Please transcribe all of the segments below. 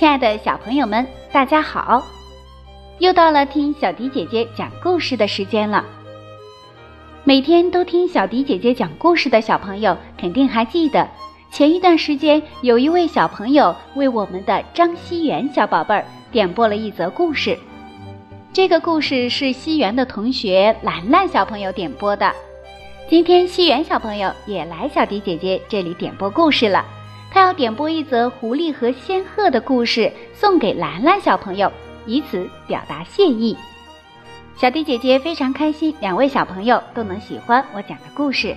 亲爱的小朋友们，大家好！又到了听小迪姐姐讲故事的时间了。每天都听小迪姐姐讲故事的小朋友，肯定还记得前一段时间有一位小朋友为我们的张熙元小宝贝儿点播了一则故事。这个故事是西园的同学兰兰小朋友点播的。今天西园小朋友也来小迪姐姐这里点播故事了。他要点播一则狐狸和仙鹤的故事，送给兰兰小朋友，以此表达谢意。小迪姐姐非常开心，两位小朋友都能喜欢我讲的故事，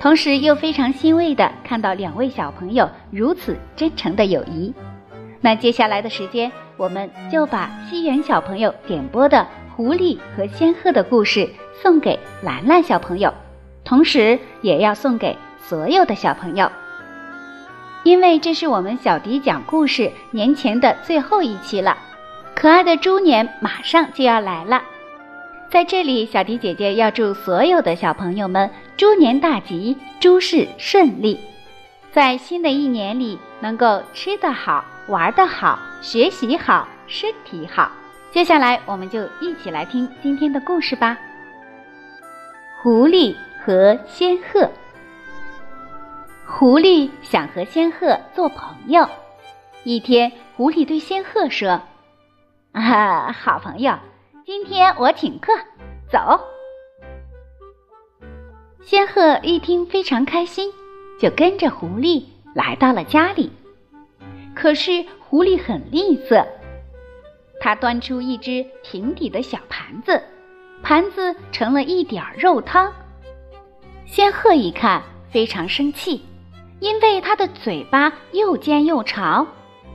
同时又非常欣慰的看到两位小朋友如此真诚的友谊。那接下来的时间，我们就把西园小朋友点播的狐狸和仙鹤的故事送给兰兰小朋友，同时也要送给所有的小朋友。因为这是我们小迪讲故事年前的最后一期了，可爱的猪年马上就要来了，在这里，小迪姐姐要祝所有的小朋友们猪年大吉，诸事顺利，在新的一年里能够吃得好，玩得好，学习好，身体好。接下来，我们就一起来听今天的故事吧。狐狸和仙鹤。狐狸想和仙鹤做朋友。一天，狐狸对仙鹤说：“啊，好朋友，今天我请客，走。”仙鹤一听非常开心，就跟着狐狸来到了家里。可是狐狸很吝啬，他端出一只平底的小盘子，盘子盛了一点肉汤。仙鹤一看，非常生气。因为它的嘴巴又尖又长，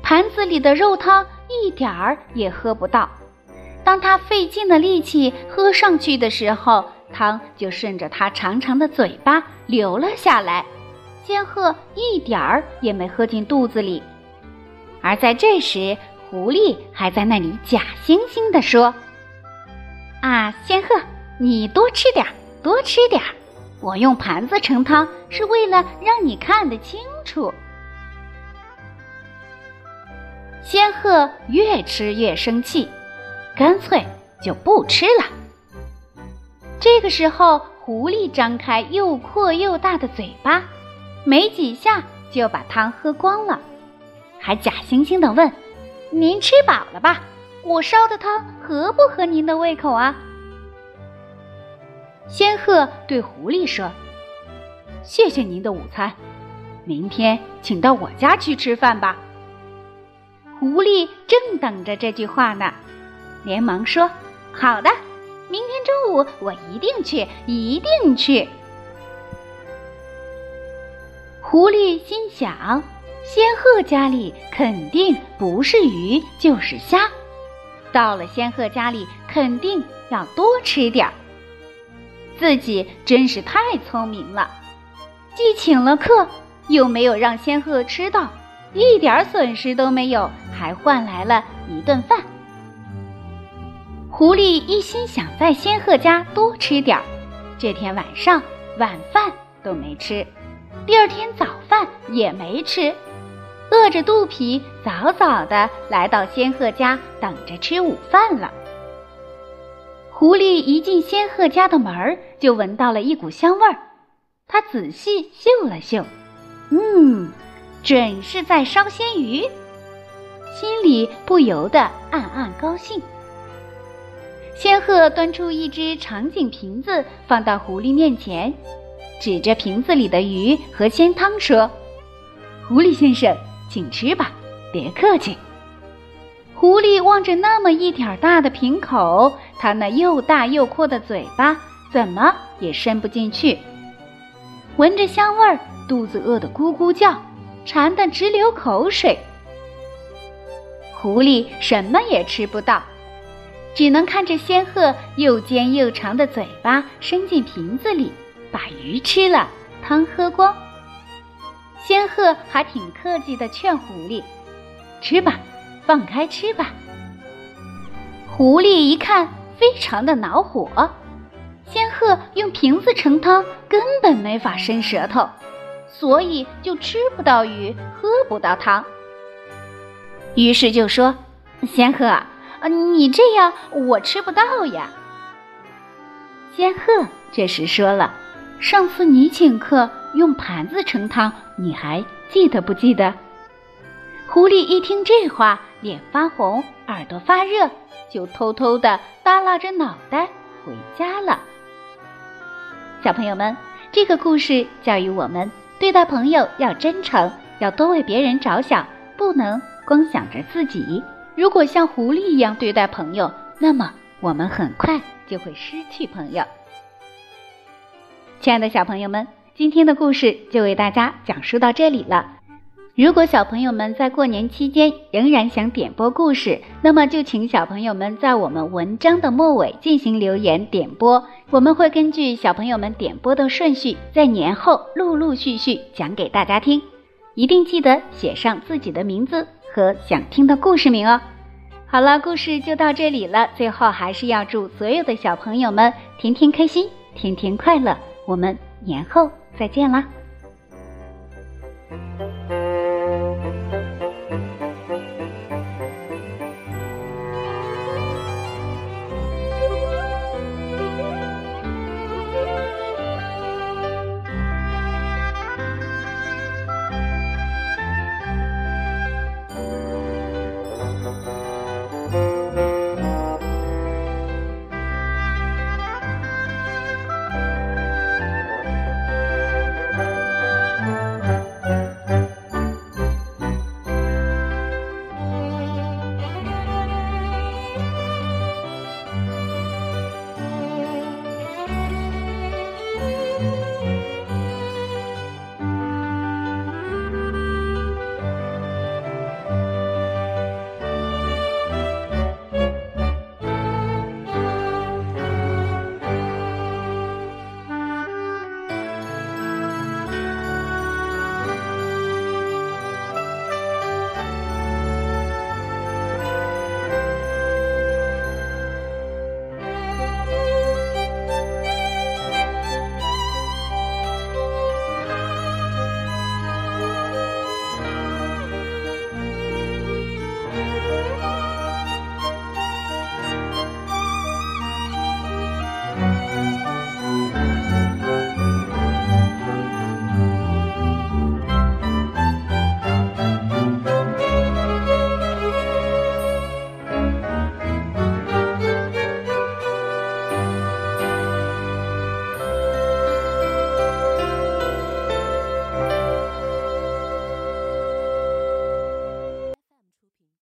盘子里的肉汤一点儿也喝不到。当他费尽了力气喝上去的时候，汤就顺着它长长的嘴巴流了下来。仙鹤一点儿也没喝进肚子里。而在这时，狐狸还在那里假惺惺地说：“啊，仙鹤，你多吃点儿，多吃点儿。”我用盘子盛汤是为了让你看得清楚。仙鹤越吃越生气，干脆就不吃了。这个时候，狐狸张开又阔又大的嘴巴，没几下就把汤喝光了，还假惺惺的问：“您吃饱了吧？我烧的汤合不合您的胃口啊？”仙鹤对狐狸说：“谢谢您的午餐，明天请到我家去吃饭吧。”狐狸正等着这句话呢，连忙说：“好的，明天中午我一定去，一定去。”狐狸心想：“仙鹤家里肯定不是鱼就是虾，到了仙鹤家里肯定要多吃点儿。”自己真是太聪明了，既请了客，又没有让仙鹤吃到，一点损失都没有，还换来了一顿饭。狐狸一心想在仙鹤家多吃点儿，这天晚上晚饭都没吃，第二天早饭也没吃，饿着肚皮，早早的来到仙鹤家等着吃午饭了。狐狸一进仙鹤家的门儿，就闻到了一股香味儿。他仔细嗅了嗅，嗯，准是在烧鲜鱼，心里不由得暗暗高兴。仙鹤端出一只长颈瓶子，放到狐狸面前，指着瓶子里的鱼和鲜汤说：“狐狸先生，请吃吧，别客气。”狐狸望着那么一点大的瓶口，它那又大又阔的嘴巴怎么也伸不进去。闻着香味儿，肚子饿得咕咕叫，馋得直流口水。狐狸什么也吃不到，只能看着仙鹤又尖又长的嘴巴伸进瓶子里，把鱼吃了，汤喝光。仙鹤还挺客气的劝狐狸：“吃吧。”放开吃吧。狐狸一看，非常的恼火。仙鹤用瓶子盛汤，根本没法伸舌头，所以就吃不到鱼，喝不到汤。于是就说：“仙鹤啊，你这样我吃不到呀。”仙鹤这时说了：“上次你请客用盘子盛汤，你还记得不记得？”狐狸一听这话，脸发红，耳朵发热，就偷偷的耷拉着脑袋回家了。小朋友们，这个故事教育我们，对待朋友要真诚，要多为别人着想，不能光想着自己。如果像狐狸一样对待朋友，那么我们很快就会失去朋友。亲爱的小朋友们，今天的故事就为大家讲述到这里了。如果小朋友们在过年期间仍然想点播故事，那么就请小朋友们在我们文章的末尾进行留言点播，我们会根据小朋友们点播的顺序，在年后陆陆续续讲给大家听。一定记得写上自己的名字和想听的故事名哦。好了，故事就到这里了。最后还是要祝所有的小朋友们天天开心，天天快乐。我们年后再见啦！